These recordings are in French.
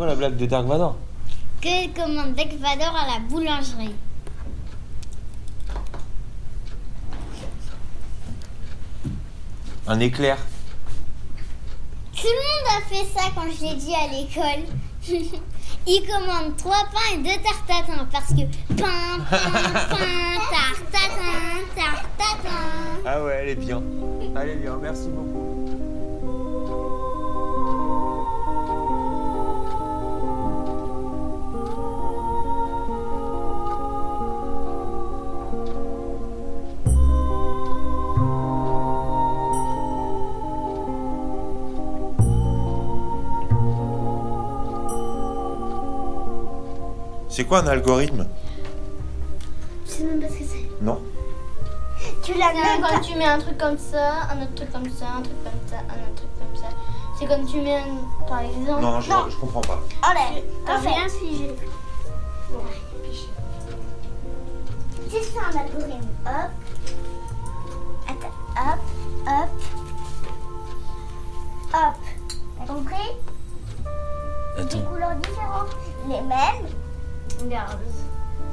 quoi la blague de Dark Vador? Que commande Dark Vador à la boulangerie? Un éclair. Tout le monde a fait ça quand je l'ai dit à l'école. Il commande trois pains et deux tartatins parce que pain, pain, pain, tartatin, tartatin. Ah ouais, elle est bien. Elle est bien, merci beaucoup. C'est quoi un algorithme Je sais même pas ce que c'est. Non. Tu l'as même quand pas. tu mets un truc comme ça, un autre truc comme ça, un truc comme ça, un autre truc comme ça. C'est comme tu mets, un, par exemple. Non, je, je comprends pas. Allez, T'as en fait, rien figé. c'est ça un algorithme. Hop. Attends, hop, hop. Hop. T'as compris? Des Attends. couleurs différentes. Les mêmes. Regarde.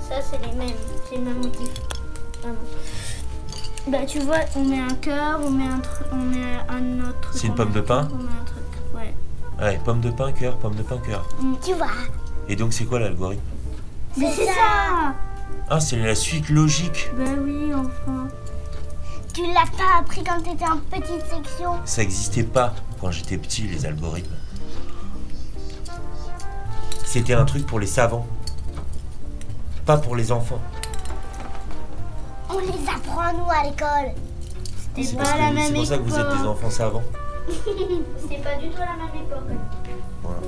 Ça, c'est les mêmes. C'est le même motif. Bah, tu vois, on met un cœur, on met un, on met un autre truc. C'est une pomme de pain On met un truc, ouais. Ouais, pomme de pain, cœur, pomme de pain, cœur. Tu vois. Et donc c'est quoi l'algorithme Mais c'est ça Ah, c'est la suite logique. Bah oui, enfin. Tu l'as pas appris quand t'étais en petite section. Ça n'existait pas quand j'étais petit, les algorithmes. C'était un truc pour les savants. Pas pour les enfants. On les apprend nous à l'école. C'est pas la vous- c'est même pour ça que vous êtes des époque. enfants savants. C'était pas du tout la même époque. Voilà.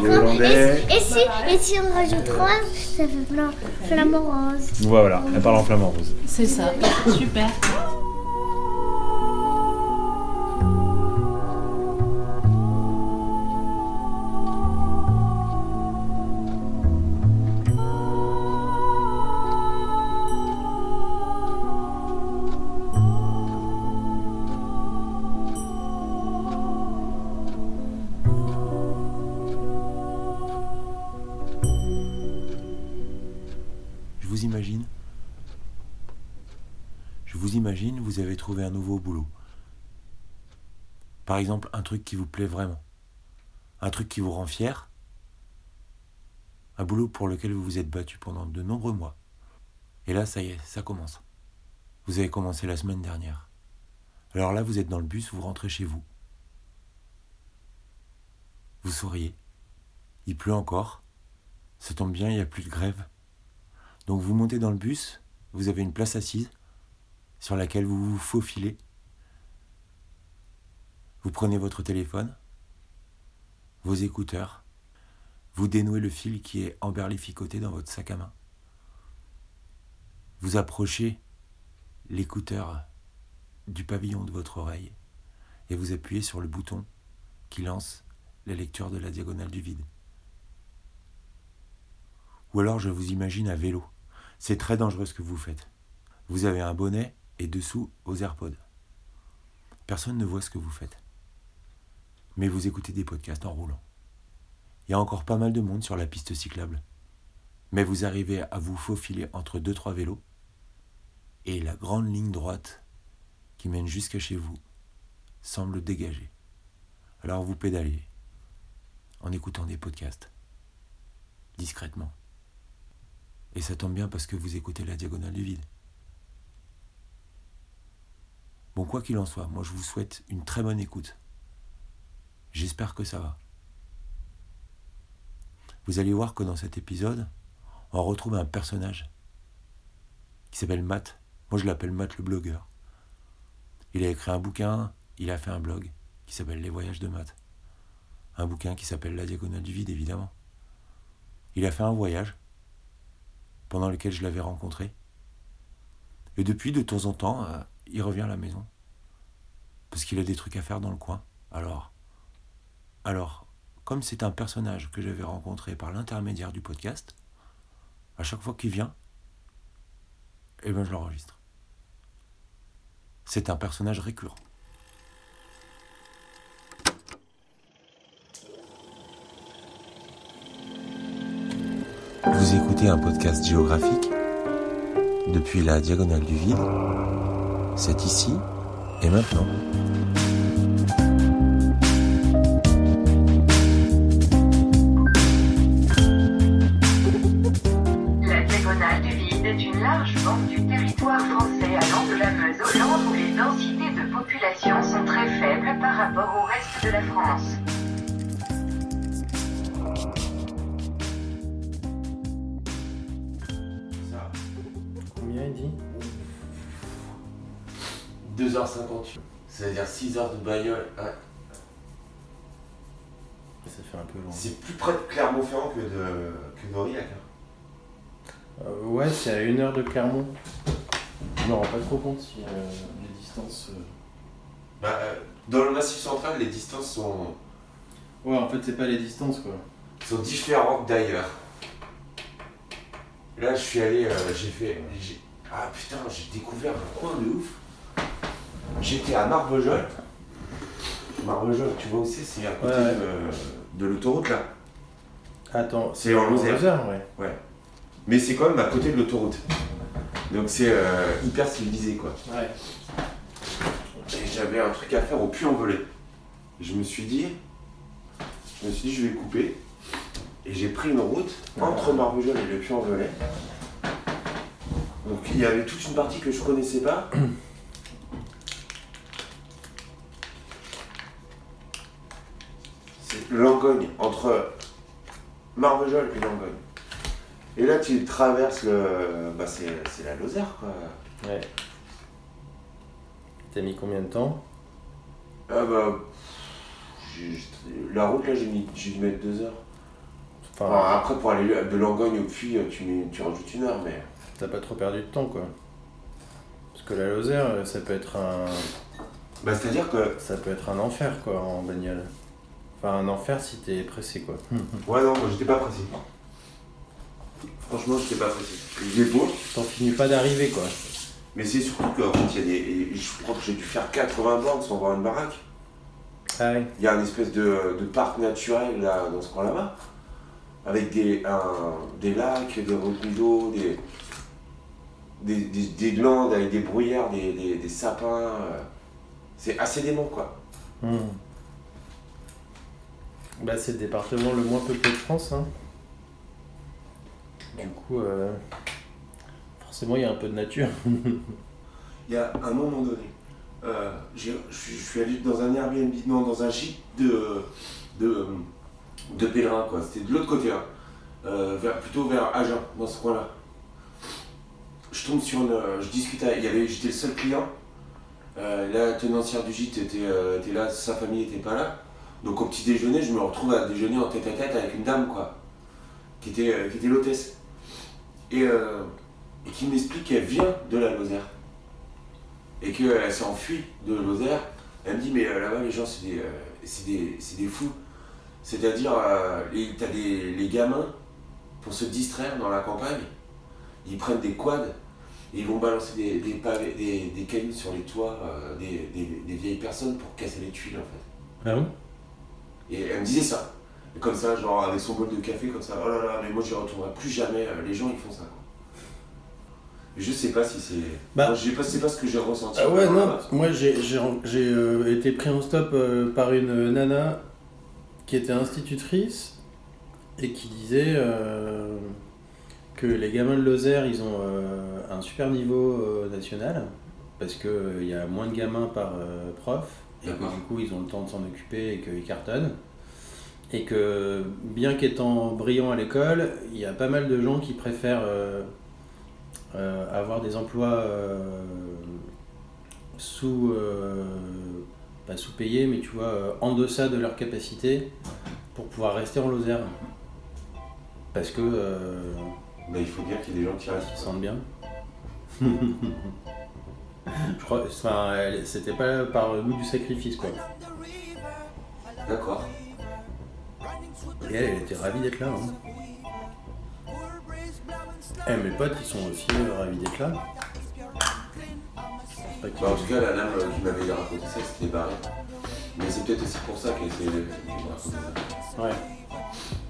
Hollandais. Et si, et si on rajoute rose, ça fait plein flamant rose. Voilà, elle parle en flamand rose. C'est ça. Super. Par exemple, un truc qui vous plaît vraiment. Un truc qui vous rend fier. Un boulot pour lequel vous vous êtes battu pendant de nombreux mois. Et là, ça y est, ça commence. Vous avez commencé la semaine dernière. Alors là, vous êtes dans le bus, vous rentrez chez vous. Vous souriez. Il pleut encore. Ça tombe bien, il n'y a plus de grève. Donc vous montez dans le bus, vous avez une place assise sur laquelle vous vous faufilez. Vous prenez votre téléphone, vos écouteurs, vous dénouez le fil qui est emberlificoté dans votre sac à main. Vous approchez l'écouteur du pavillon de votre oreille et vous appuyez sur le bouton qui lance la lecture de la diagonale du vide. Ou alors je vous imagine à vélo. C'est très dangereux ce que vous faites. Vous avez un bonnet et dessous vos AirPods. Personne ne voit ce que vous faites. Mais vous écoutez des podcasts en roulant. Il y a encore pas mal de monde sur la piste cyclable. Mais vous arrivez à vous faufiler entre deux trois vélos et la grande ligne droite qui mène jusqu'à chez vous semble dégagée. Alors vous pédalez en écoutant des podcasts discrètement. Et ça tombe bien parce que vous écoutez la diagonale du vide. Bon, quoi qu'il en soit, moi je vous souhaite une très bonne écoute. J'espère que ça va. Vous allez voir que dans cet épisode, on retrouve un personnage qui s'appelle Matt. Moi je l'appelle Matt le blogueur. Il a écrit un bouquin, il a fait un blog qui s'appelle Les voyages de Matt. Un bouquin qui s'appelle La diagonale du vide, évidemment. Il a fait un voyage pendant lequel je l'avais rencontré. Et depuis, de temps en temps, euh, il revient à la maison. Parce qu'il a des trucs à faire dans le coin. Alors, alors, comme c'est un personnage que j'avais rencontré par l'intermédiaire du podcast, à chaque fois qu'il vient, eh ben, je l'enregistre. C'est un personnage récurrent. Vous écoutez un podcast géographique depuis la diagonale du vide. C'est ici et maintenant. Rapport au reste de la France. Combien il dit? 2h58. C'est-à-dire 6 heures de bagnole. Ouais. Ça fait un peu long. C'est plus près de Clermont-Ferrand que de que d'Aurillac. hein. Euh, ouais, c'est à une heure de Clermont. Je me rends pas trop compte si euh, les distances. euh, Bah, euh, dans le massif central, les distances sont, Ouais, en fait, c'est pas les distances quoi. sont différentes d'ailleurs. Là, je suis allé, euh, j'ai fait. j'ai- Ah putain, j'ai découvert un coin de ouf. J'étais à Marvejol. Marvejol, tu vois où c'est? C'est à côté Ouais, ouais. de, de l'autoroute là. Attends, C'est en Lozère. Lozère, ouais. Ouais. Mais c'est quand même à côté de l'autoroute. Donc c'est euh, hyper civilisé quoi. Ouais. J'avais un truc à faire au Puy-en-Velay. Et Je me suis dit, je me suis dit, je vais couper. Et j'ai pris une route entre Marvejol et le Puy-en-Velay. Donc il y avait toute une partie que je connaissais pas. C'est Langogne, entre Marvejol et Langogne. Et là tu traverses le. Bah c'est c'est la Lozère quoi. Ouais. T'as mis combien de temps Ah bah. La route là j'ai mis- dû mettre deux heures. Enfin, Enfin, après pour aller de Langogne au puits tu, mets- tu rajoutes une heure mais. t'as pas trop perdu de temps quoi. Parce que la Lozère, ça peut être un. Bah c'est à dire que. Ça peut être un enfer quoi en bagnole. Enfin un enfer si t'es pressé quoi. Ouais non moi j'étais pas pressé. Franchement j'étais pas pressé. J'ai beau, T'en finis pas d'arriver quoi. Mais c'est surtout qu'en fait il y a des. Je crois que j'ai dû faire 80 bornes sans voir une baraque. Ah ouais. Il y a un espèce de, de parc naturel là dans ce coin là-bas. Avec des, un- des lacs, des retenues d'eau, des, des, des, des glandes avec des bruyères, des, des, des sapins. euh. C'est assez dément quoi. Hmm. Bah c'est le département le moins peuplé de France. Hein. Du coup, euh, forcément il y a un peu de nature. Il y a un moment donné, euh, je suis- allé dans un Airbnb, non, dans un gîte de, de, de pèlerins, quoi. C'était de l'autre côté, là. Euh, plutôt vers Agen, dans ce coin-là. Je tombe sur une. Je discute J'étais le seul client. Euh, la tenancière du gîte était, euh, était là, sa famille était pas là. Donc au petit déjeuner, je me retrouve à déjeuner en tête à tête avec une dame, quoi. Qui était, euh, qui était l'hôtesse. Et, euh, et qui m'explique qu'elle vient de la Lozère et qu'elle s'est enfuie de Lozère. Elle me dit, mais euh, là-bas, les gens, c'est des, euh, c'est des, c'est des fous. C'est-à-dire, euh, t'as des, les gamins, pour se distraire dans la campagne, ils prennent des quads et ils vont balancer des, des, pavés- des, des cailloux sur les toits euh, des, des- des vieilles personnes pour casser les tuiles, en fait. Ah bon Et elle me disait ça. Et comme ça, genre avec son bol de café, comme ça, oh là là, mais moi j'y retournerai plus jamais, les gens ils font ça. Quoi. Je sais pas si c'est. Bah. Moi, je sais pas, c'est pas ce que j'ai ressenti. Ah ouais, non, moi j'ai j'ai- j'ai, euh, été pris en stop euh, par une nana qui était institutrice et qui disait euh, que les gamins de Lozère ils ont euh, un super niveau euh, national parce qu'il y a moins de gamins par euh, prof et que du coup ils ont le temps de s'en occuper et qu'ils cartonnent. Et que bien qu'étant brillants à l'école, il y a pas mal de gens qui préfèrent euh, euh, avoir des emplois euh, sous euh, pas sous-payés, mais tu vois, euh, en deçà de leur capacité pour pouvoir rester en Lozère. Parce que euh, Bah, il faut dire qu'il y a des gens qui restent. ils se sentent bien. Je crois, enfin, c'était pas par le goût du sacrifice quoi. D'accord. Et elle, elle était ravie d'être là. hein. Eh, mes potes, ils sont aussi euh, ravis d'être là. Bah, en tout cas, la dame euh, qui m'avait raconté ça, c'était barré. Mais c'est peut-être aussi pour ça qu'elle m'a raconté ça. Ouais.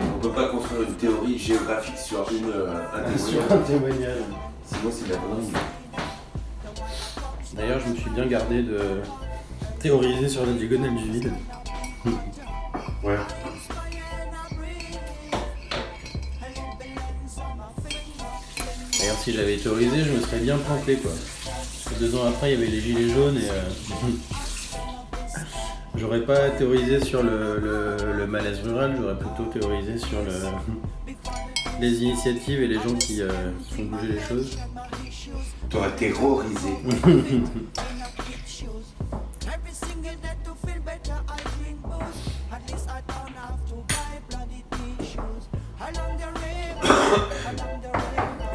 Donc peut pas construire une théorie géographique sur une, euh, un Sur témoignage. un témoignage. Sinon, c'est de la connerie. D'ailleurs, je me suis bien gardé de théoriser sur la diagonale du vide. Ouais. Si j'avais théorisé, je me serais bien planté quoi. Deux ans après, il y avait les gilets jaunes et. euh, J'aurais pas théorisé sur le, le- le malaise rural, j'aurais plutôt théorisé sur le, les initiatives et les gens qui, euh, qui font bouger les choses. T'aurais terrorisé.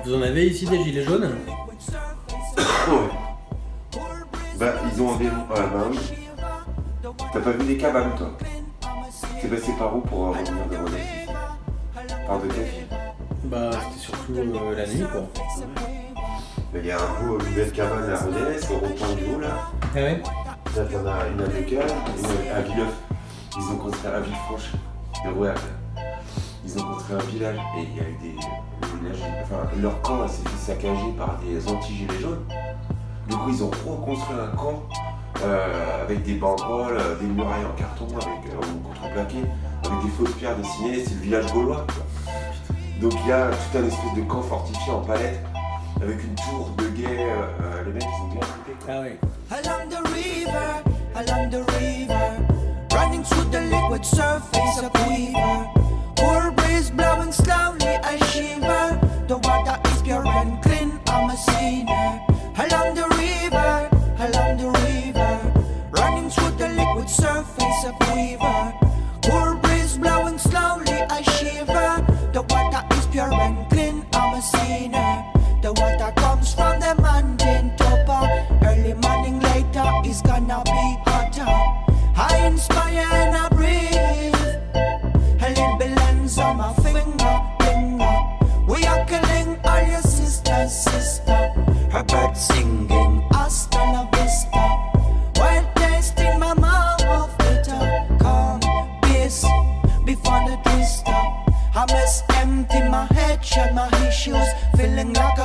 Vous en avez ici des gilets jaunes. Bah, ils ont un vélo. Ah, bah oui. T'as pas vu des cabanes, toi T'es passé par où pour revenir de Rodez Par de café Bah, c'était surtout euh, la nuit quoi. Il y a un beau, une belle cabane à Rodez, au rond-point du haut, là. Ah ouais Là, t'en as une à une à Villeuf. Ils ont construit à Villefranche. Le Rouergue. Ils ont construit un village et il y a eu des. Leur camp s'est fait saccager par des anti-gilets jaunes. Du coup, ils ont reconstruit un camp euh, avec des banderoles, euh, des murailles en carton, avec euh, contreplaqué, avec des fausses pierres dessinées. C'est le village gaulois. Donc, il y a tout un espèce de camp fortifié en palette avec une tour de guet. euh, les mecs, ils ont bien flippé. Ah ouais. Along the river, along the river, running through the liquid surface of. Cool breeze blowing slowly, I. issues. Feeling like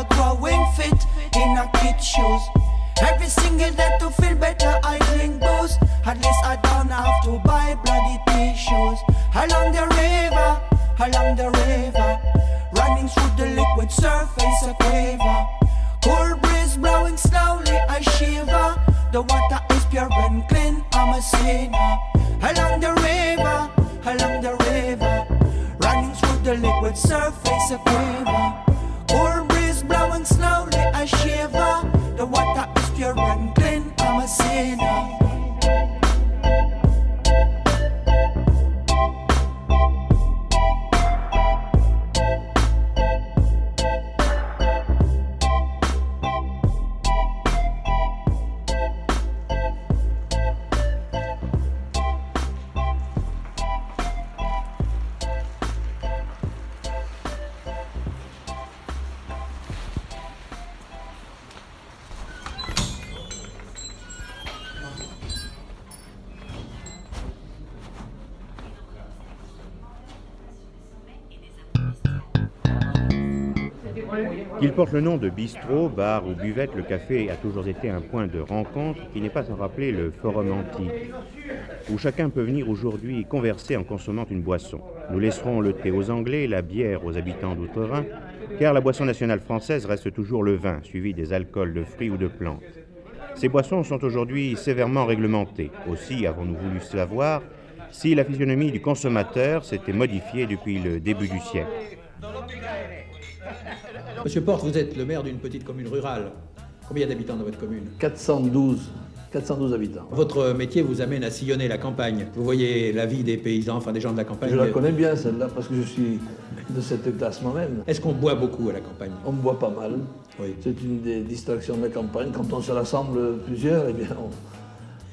Qu'il porte le nom de bistrot, bar ou buvette, le café a toujours été un point de rencontre qui n'est pas sans rappeler le forum antique, où chacun peut venir aujourd'hui converser en consommant une boisson. Nous laisserons le thé aux Anglais, la bière aux habitants d'outre-Rhin, car la boisson nationale française reste toujours le vin, suivi des alcools de fruits ou de plantes. Ces boissons sont aujourd'hui sévèrement réglementées. Aussi avons-nous voulu savoir si la physionomie du consommateur s'était modifiée depuis le début du siècle. Monsieur Porte, vous êtes le maire d'une petite commune rurale. Combien d'habitants dans votre commune 412, 412 habitants. Votre métier vous amène à sillonner la campagne. Vous voyez la vie des paysans, enfin des gens de la campagne. Je la connais bien celle-là parce que je suis de cette classe moi-même. Est-ce qu'on boit beaucoup à la campagne? On boit pas mal. Oui. C'est une des distractions de la campagne. Quand on se rassemble plusieurs, eh bien, on-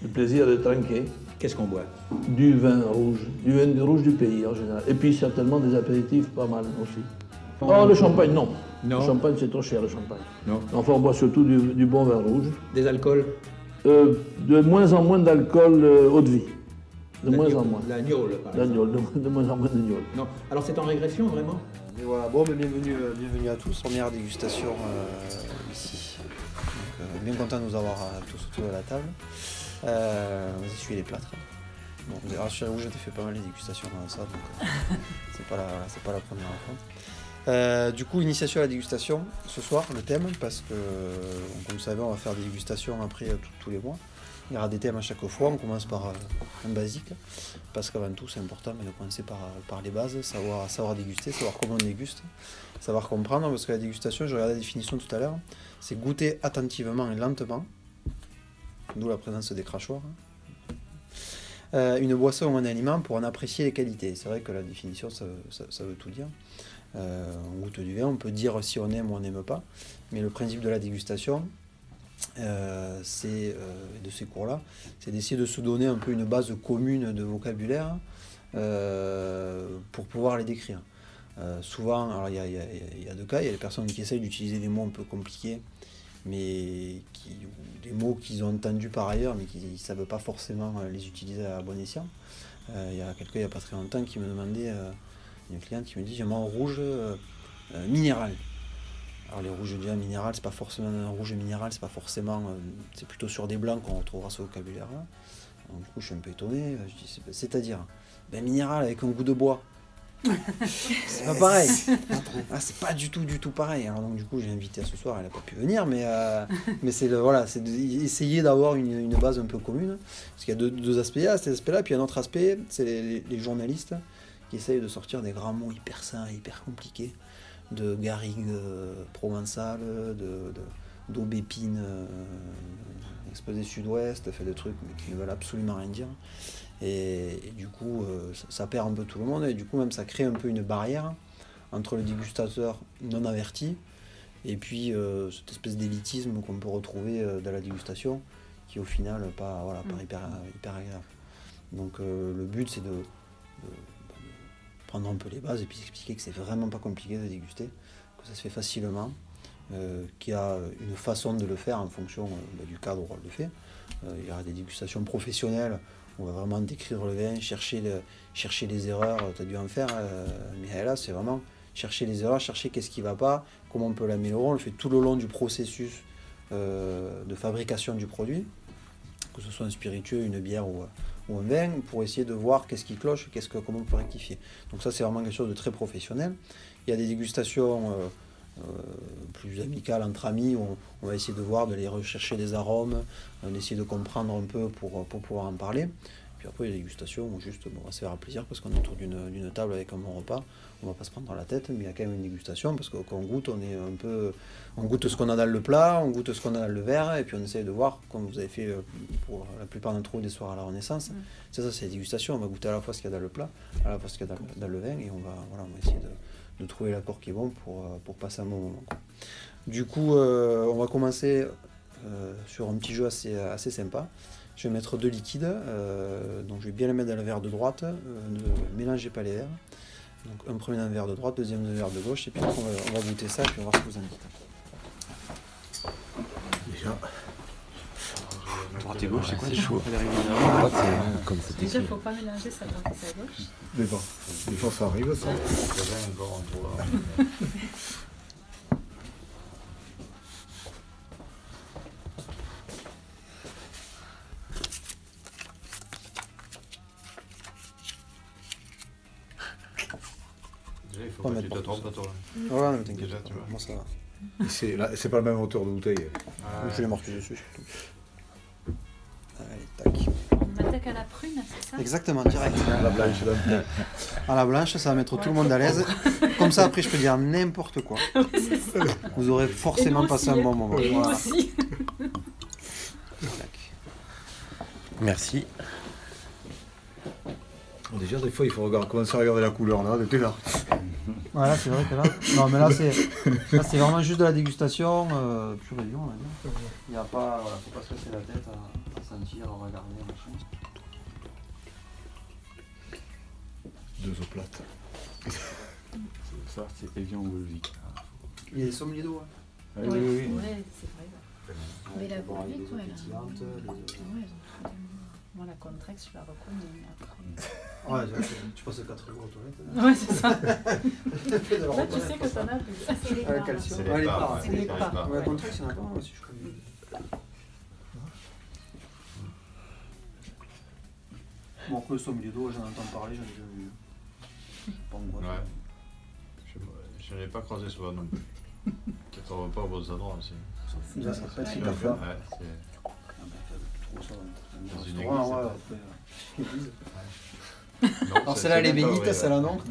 le plaisir de trinquer. Qu'est-ce qu'on boit? Du vin rouge, du vin rouge du pays en général. Et puis certainement des apéritifs pas mal aussi. Oh, le champagne, non. Non. Le champagne, c'est trop cher, le champagne. Non. Enfin, on boit surtout du, du bon vin rouge. Des alcools Euh, de moins en moins d'alcool euh, eau de vie. De moins en moins. La gnôle, par exemple. L'agnole, de, de moins en moins d'agnole. Non. Alors c'est en régression, vraiment? Et voilà, bon, bienvenue, euh, bienvenue à tous. Première dégustation euh, ici. Donc, euh, bien content de nous avoir euh, tous autour de la table. Euh, on va essuyer les plâtres. Bon, rassurez-vous, j'ai fait pas mal de dégustations dans ça, donc euh, c'est pas, la, pas la première rencontre. Euh, du coup, initiation à la dégustation ce soir, le thème, parce que, euh, comme vous savez, on va faire des dégustations après euh, tous les mois. Il y aura des thèmes à chaque fois. On commence par un basique, parce qu'avant tout, c'est important mais de commencer par, les bases, savoir, déguster, savoir comment on déguste, savoir comprendre, parce que la dégustation, je regardais la définition tout à l'heure, c'est goûter attentivement et lentement, d'où la présence des crachoirs. Euh, une boisson ou un aliment pour en apprécier les qualités. C'est vrai que la définition, ça veut tout dire. Euh, du on peut dire si on aime ou on n'aime pas, mais le principe de la dégustation, euh, c'est euh, de ces cours-là, c'est d'essayer de se donner un peu une base commune de vocabulaire pour pouvoir les décrire. Souvent, il y a, deux cas, il y a les personnes qui essayent d'utiliser des mots un peu compliqués, mais qui, ou des mots qu'ils ont entendus par ailleurs, mais qui ne savent pas forcément les utiliser à bon escient. Il y a quelqu'un il n'y a pas très longtemps qui me demandait, une cliente qui me dit j'aime un rouge euh, euh, minéral. Alors les rouges déjà minéral, c'est pas forcément un rouge minéral, c'est pas forcément, euh, c'est plutôt sur des blancs qu'on retrouvera ce vocabulaire-là. Donc, du coup, je suis un peu étonné. Je dis, c'est- c'est-à-dire, ben minéral avec un goût de bois. c'est pas pareil. Ah, c'est pas du tout, du tout pareil. Alors donc du coup, j'ai invité à ce soir, elle n'a pas pu venir, mais euh, mais c'est voilà, c'est d'essayer d'avoir une, une base un peu commune, parce qu'il y a deux, deux aspects, il y a cet aspect-là, puis il y a un autre aspect, c'est les, les journalistes qui essayent de sortir des grands mots hyper sains, hyper compliqués, de garrigue euh, provençale, de, de- d'aubépine euh, exposé sud-ouest, fait de trucs mais qui ne veulent absolument rien dire. Et, et du coup, euh, ça, ça perd un peu tout le monde, et du coup, même ça crée un peu une barrière entre le dégustateur non averti et puis euh, cette espèce d'élitisme qu'on peut retrouver euh, dans la dégustation, qui au final pas, voilà, pas hyper, hyper agréable. Donc euh, le but c'est de prendre un peu les bases et puis expliquer que c'est vraiment pas compliqué de déguster, que ça se fait facilement, euh, qu'il y a une façon de le faire en fonction euh, bah, du cadre où on le fait. Euh, il y aura des dégustations professionnelles, on va vraiment décrire le vin, chercher, chercher les erreurs, tu as dû en faire, mais là c'est vraiment chercher les erreurs, chercher qu'est-ce qui va pas, comment on peut l'améliorer. On le fait tout le long du processus de fabrication du produit, que ce soit un spiritueux, une bière ou, ou un vin, pour essayer de voir qu'est-ce qui cloche, qu'est-ce que, comment on peut rectifier. Donc ça c'est vraiment quelque chose de très professionnel. Il y a des dégustations euh, euh, plus amicales entre amis, on, va essayer de voir, de les rechercher des arômes, on essayer de comprendre un peu pour, pouvoir en parler. Puis après, il y a des dégustations où juste bon, on va se faire plaisir parce qu'on est autour d'une table avec un bon repas. On va pas se prendre la tête, mais il y a quand même une dégustation parce que quand on goûte, on est un peu. On goûte ce qu'on a dans le plat, on goûte ce qu'on a dans le verre, et puis on essaye de voir, comme vous avez fait euh, pour la plupart d'entre vous des soirs à la Renaissance. C'est ça, c'est la dégustation. On va goûter à la fois ce qu'il y a dans le plat, à la fois ce qu'il y a dans, le- dans le vin, et on va, voilà, on va essayer de, de trouver l'accord qui est bon pour, euh, pour passer un bon moment. quoi. Du coup, euh, on va commencer euh, sur un petit jeu assez, assez sympa. Je vais mettre deux liquides, euh, donc je vais bien les mettre dans le verre de droite, ne mélangez pas les verres. Donc un premier verre de droite, deuxième verre de gauche, et puis on va, on va goûter ça, et puis on va voir ce que vous en dites. Déjà. Droite et gauche, c'est quoi chaud. Droite, c'est comme c'était Déjà, il ne faut pas mélanger sa droite et sa gauche. Mais bon, des fois ça arrive ça. faut Pas pas mettre tu t'inquiète moi ça va. C'est là- c'est pas la même hauteur de bouteille. Je vais les marquer dessus. Allez, tac. On attaque à la prune, c'est ça? Exactement, direct. La blanche, là. À la blanche, ça va mettre tout le monde à l'aise. Comme ça, après, je peux dire n'importe quoi. Vous aurez forcément passé aussi, un bon moment. Et nous Voilà. aussi. Tac. Merci. Déjà, des fois, il faut regarder, commencer à regarder la couleur, là, depuis là. Voilà, c'est vrai que là. Non, mais là, c'est là, c'est vraiment juste de la dégustation euh, pure et dure, on va dire. Il n'y a pas. Voilà, faut pas se casser la tête à, à sentir, à regarder, machin. Deux oplates. Ça, c'est Evian ou Volvic. Il y a des sommeliers d'eau. Hein. Oui, oui, oui. Ouais, c'est vrai. Mais la Volvic, eaux ouais, là. pétillantes, des- Ouais, Moi, la Contrex, je la reconnais, après. Ouais, c'est- tu passes 4 jours aux toilettes. Ouais, c'est ça. Là, tu sais que t'en as plus. C'est les parts. calcium. C'est les parts. C'est les la Contrex, il y en a pas aussi, je crois. Bon, après, le milieu d'eau, j'en entends parler, j'en ai jamais vu. Boîte. Ouais. Je ne l'ai pas croisé souvent non plus. Peut-être on va pas aux bons endroits aussi. Ça, ça peut être hyper fort. Ouais, ça dans Dans un une église, ouais. Église. Non, Alors, celle-là, elle est bénite, celle-là, non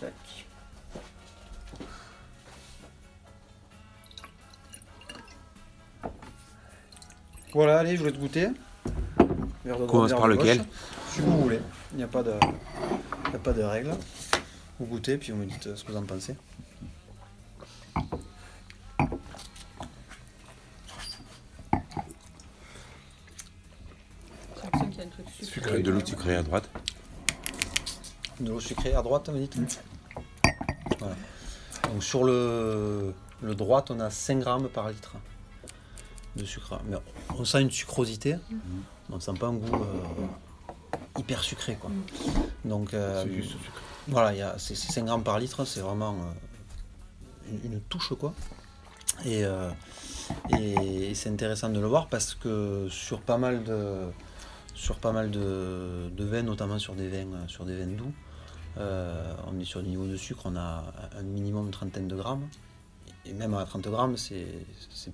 Tac. Voilà, allez, je vais te goûter. De Commence par lequel. Si vous voulez. Il n'y a pas de, il n'y a pas de règle. Vous goûtez, puis vous me dites euh, ce que vous en pensez. J'ai l'impression qu'il y a un truc sucré. De l'eau sucrée à droite. De l'eau sucrée à droite, vous dites Voilà. Donc sur le, le droite, on a 5 grammes par litre de sucre. Mais on sent une sucrosité, mais on ne sent pas un goût euh, hyper sucré. Quoi. Donc euh, C'est juste sucré. Voilà, il y a- c'est c'est 5 grammes par litre, c'est vraiment euh, une, une touche. quoi. Et, euh, et- et c'est intéressant de le voir parce que sur pas mal de, sur pas mal de, de vins, notamment sur des vins, euh, sur des vins doux, euh, on est sur des niveaux de sucre, on a un minimum de trentaine de grammes. Et même à 30 grammes, c'est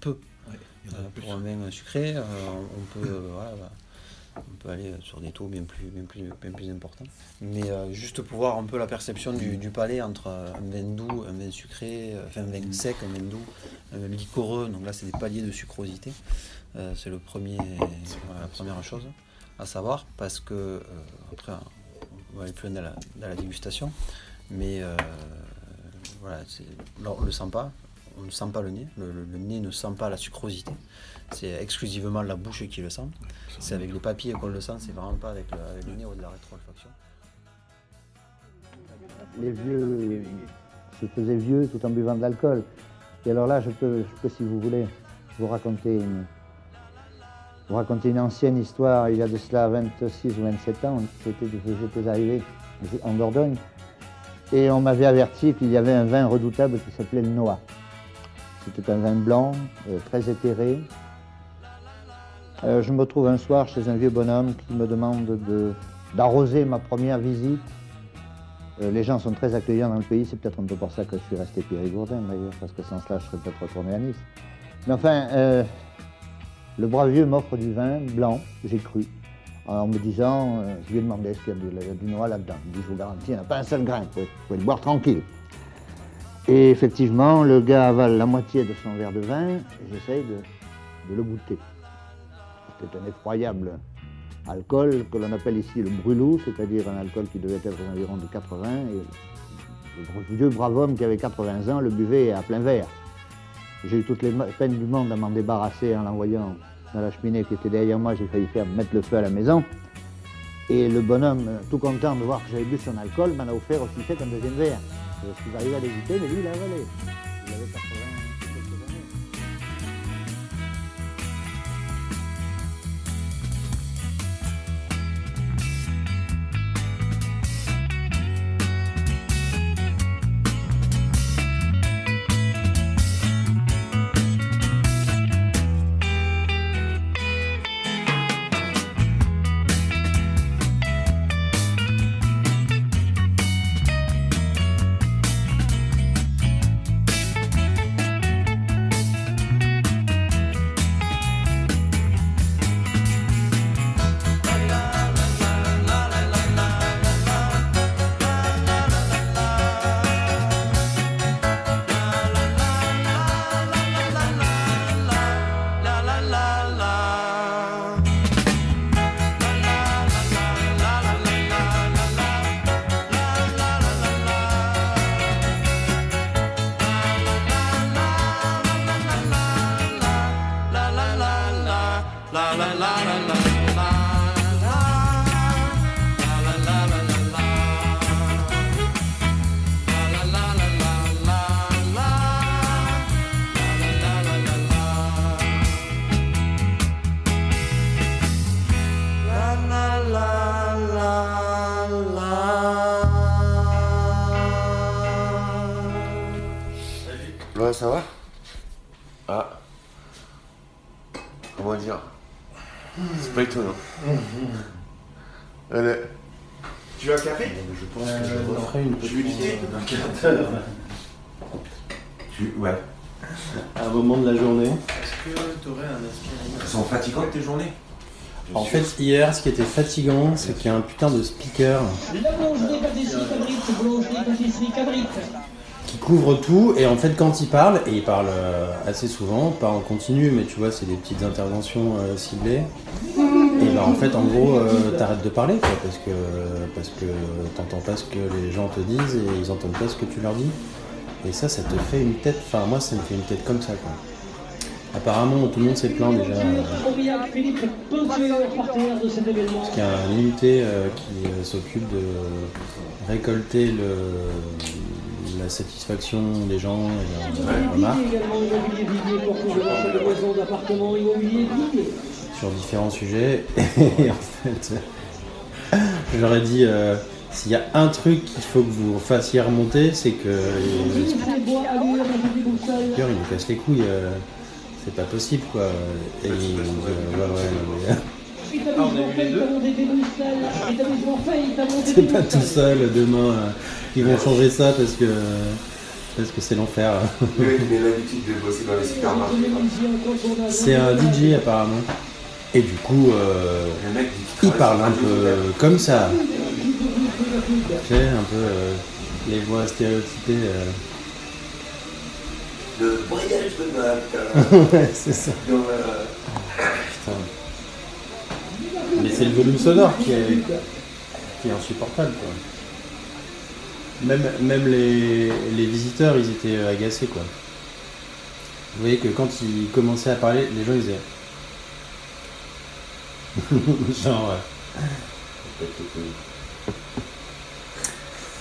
peu. pour un vin sucré, on, peut, voilà, bah, on peut aller sur des taux bien plus, bien plus, bien plus importants. Mais euh, juste pour voir un peu la perception du, du palais entre un vin doux, un vin sucré, euh, enfin un vin sec, un vin doux, un vin liquoreux, donc là c'est des paliers de sucrosité. Euh, c'est le premier, voilà, la première chose à savoir parce que euh, après on va aller plus loin dans la, dans la dégustation, mais voilà, là, on ne le sent pas, on ne sent pas le nez, le, le- le nez ne sent pas la sucrosité, c'est exclusivement la bouche qui le sent, c'est avec les papilles qu'on le sent, c'est vraiment pas avec le, le nez ou de la rétro-olfaction. les vieux se faisaient vieux tout en buvant de l'alcool. Et alors là, je peux, je peux, si vous voulez, vous raconter une, vous raconter une ancienne histoire. Il y a de cela 26 ou 27 ans, j'étais arrivé en Dordogne et on m'avait averti qu'il y avait un vin redoutable qui s'appelait le Noah. C'était un vin blanc, euh, très éthéré. Euh, je me trouve un soir chez un vieux bonhomme qui me demande de- d'arroser ma première visite. Euh, les gens sont très accueillants dans le pays, c'est peut-être un peu pour ça que je suis resté périgourdin d'ailleurs, parce que sans cela je serais peut-être retourné à Nice. Mais enfin, euh, le brave vieux m'offre du vin blanc, j'ai cru, en me disant, je lui ai demandé est-ce qu'il y a du, noix là-dedans. Il dit, je vous garantis, il n'y en a pas un seul grain, vous pouvez, le boire tranquille. Et effectivement, le gars avale la moitié de son verre de vin, et j'essaye de le goûter. C'était un effroyable alcool que l'on appelle ici le brûlot, c'est-à-dire un alcool qui devait être aux environs de 80. Et le vieux brave homme qui avait 80 ans le buvait à plein verre. J'ai eu toutes les peines du monde à m'en débarrasser en l'envoyant dans la cheminée qui était derrière moi. J'ai failli faire mettre le feu à la maison. Et le bonhomme, tout content de voir que j'avais bu son alcool, m'en a offert aussi fait un deuxième verre. Je suis arrivé à l'éviter, mais lui, il a avalé. Il avait 80 ça va? Ah. Comment dire? C'est pas étonnant. Allez. Tu veux un café? Je pense que je referai une petite dis d'un quart d'heure. Tu... Ouais. À un moment de la journée. Est-ce que tu aurais un aspirateur Elles sont fatigantes tes journées En fait, hier, ce qui était fatigant, c'est qu'il y a un putain de speaker La boulangerie pâtisserie Cabrite, boulangerie pâtisserie Cabrite. Qui couvre tout. Et en fait, quand il parle, et il parle euh, assez souvent, pas en continu, mais tu vois, c'est des petites interventions euh, ciblées. Et ben en fait, en gros, euh, t'arrêtes de parler, quoi, parce que parce que t'entends pas ce que les gens te disent et ils entendent pas ce que tu leur dis. Et ça, ça te fait une tête. Enfin, moi, ça me fait une tête comme ça, quoi. Apparemment, tout le monde s'est plaint déjà. euh. Parce qu'il y a un euh, qui euh, s'occupe de récolter le, la satisfaction des gens et immobilier Vivier. sur différents sujets. Et en fait, j'aurais dit, euh, s'il y a un truc qu'il faut que vous fassiez remonter, c'est que speakers, ils nous cassent les couilles. euh, c'est pas possible, quoi. Et ouais, ouais, des C'est pas tout seul, demain, euh, ils vont changer ça parce que parce que c'est l'enfer. Oui, il a l'habitude de bosser dans les supermarchés. C'est un DJ apparemment. Et du coup, euh, il parle un peu comme ça. Un peu euh, les voix stéréotypées. euh. Le voyage de Mac. ouais, c'est ça. Euh, Putain. Mais c'est le volume sonore qui est, qui est insupportable. Quoi. Même, même les, les visiteurs, ils étaient euh, agacés. Quoi. Vous voyez que quand ils commençaient à parler, les gens ils disaient. Genre.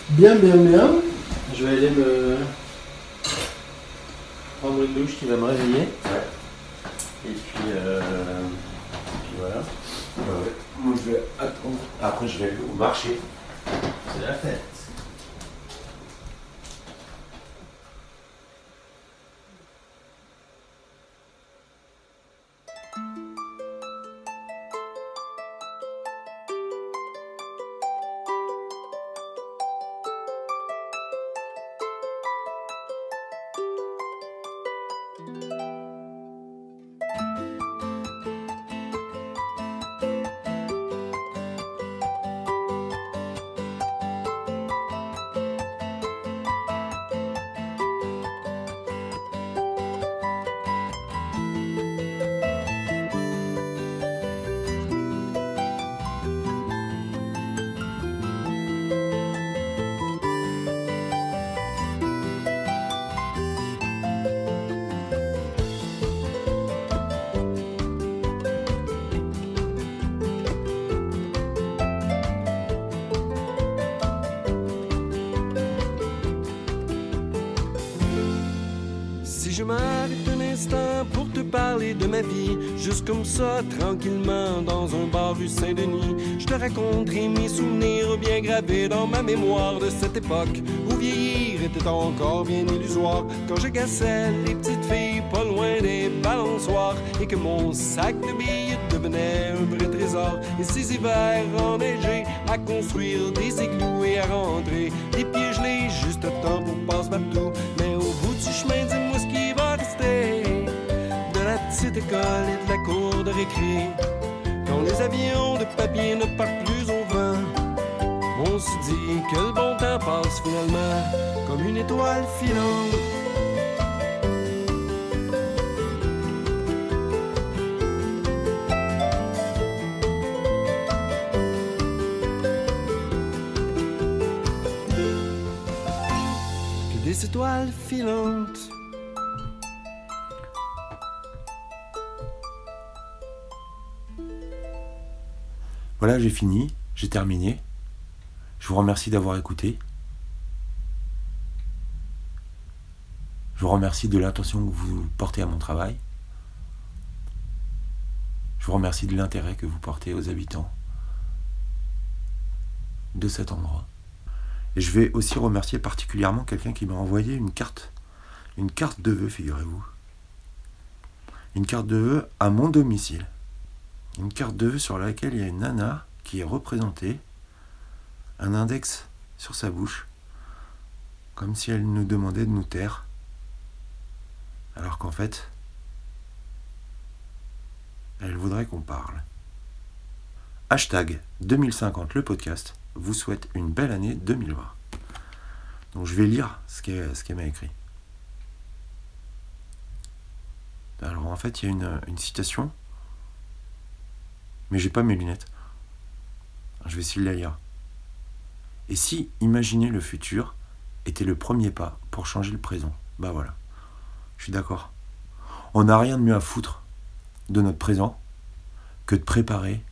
Bien, bien, bien. Je vais aller me prendre une douche qui va me réveiller. Et puis, euh, puis voilà. ouais, ouais. Moi, je vais attendre. Après, je vais aller au marché. C'est la fête. Parler de ma vie, juste comme ça, tranquillement, dans un bar rue Saint-Denis, je te raconterai mes souvenirs bien gravés dans ma mémoire de cette époque où vieillir était encore bien illusoire. Quand je gassais les petites filles pas loin des balançoires et que mon sac de billets devenait un vrai trésor. Et ces hivers enneigés à construire des igloos et à rentrer les pieds gelés juste à temps pour passe Quand les avions de papier ne partent plus au vent, on se dit que le bon temps passe finalement comme une étoile filante. Que des étoiles filantes. Voilà, j'ai fini, j'ai terminé. Je vous remercie d'avoir écouté. Je vous remercie de l'attention que vous portez à mon travail. Je vous remercie de l'intérêt que vous portez aux habitants de cet endroit. Et je vais aussi remercier particulièrement quelqu'un qui m'a envoyé une carte, une carte de vœux, figurez-vous. Une carte de vœux à mon domicile. Une carte de vœux sur laquelle il y a une nana qui est représentée, un index sur sa bouche, comme si elle nous demandait de nous taire, alors qu'en fait, elle voudrait qu'on parle. Hashtag 2050 le podcast vous souhaite une belle année 2020. Donc je vais lire ce qu'elle m'a écrit. Alors en fait, il y a une citation, mais j'ai pas mes lunettes. Je vais essayer de la lire. Et si imaginer le futur était le premier pas pour changer le présent? Bah voilà, je suis d'accord. On n'a rien de mieux à foutre de notre présent que de préparer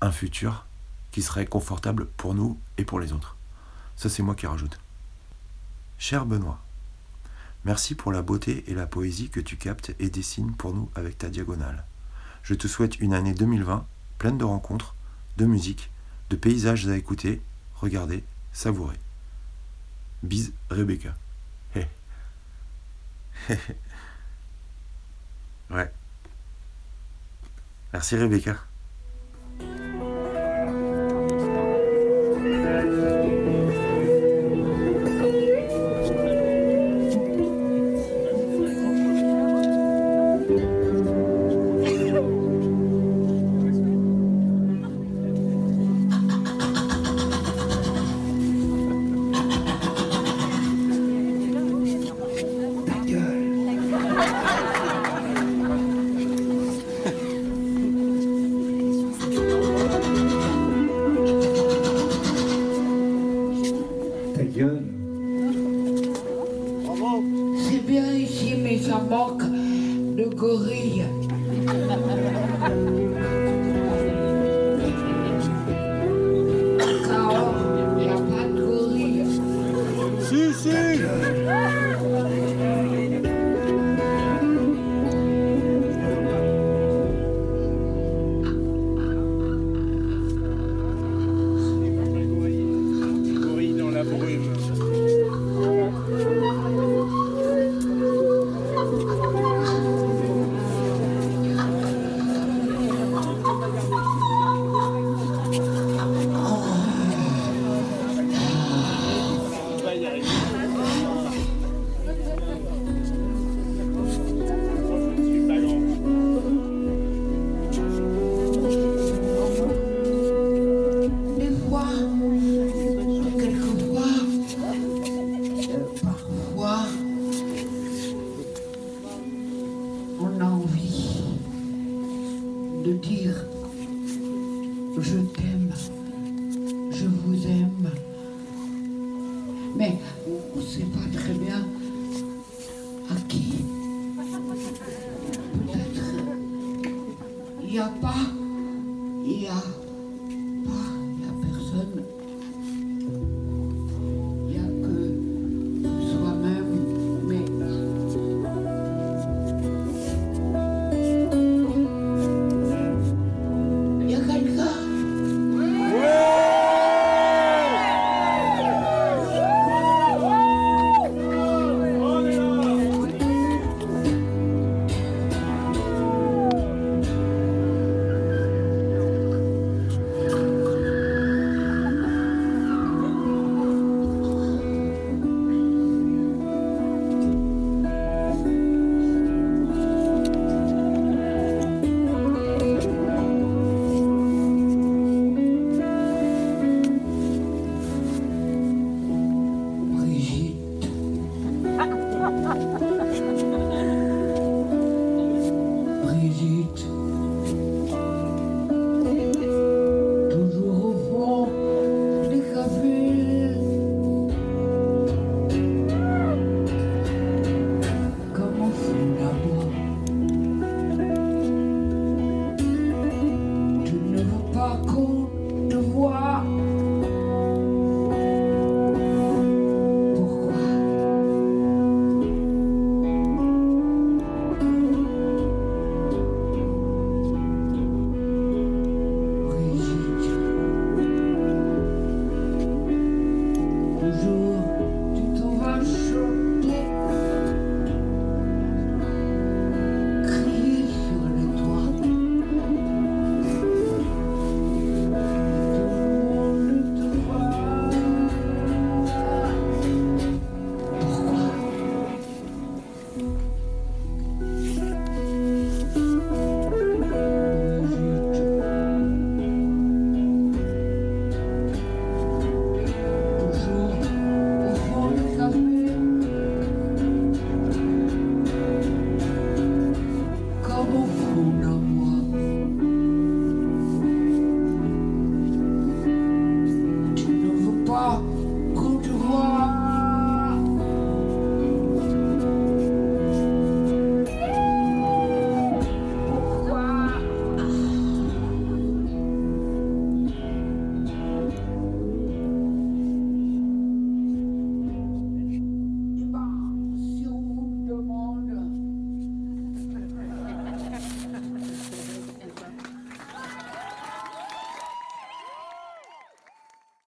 un futur qui serait confortable pour nous et pour les autres. Ça, c'est moi qui rajoute. Cher Benoît, merci pour la beauté et la poésie que tu captes et dessines pour nous avec ta diagonale. Je te souhaite une année 2020 pleine de rencontres, de musique, de paysages à écouter, regarder, savourer. Bise Rebecca. Ouais. Merci Rebecca.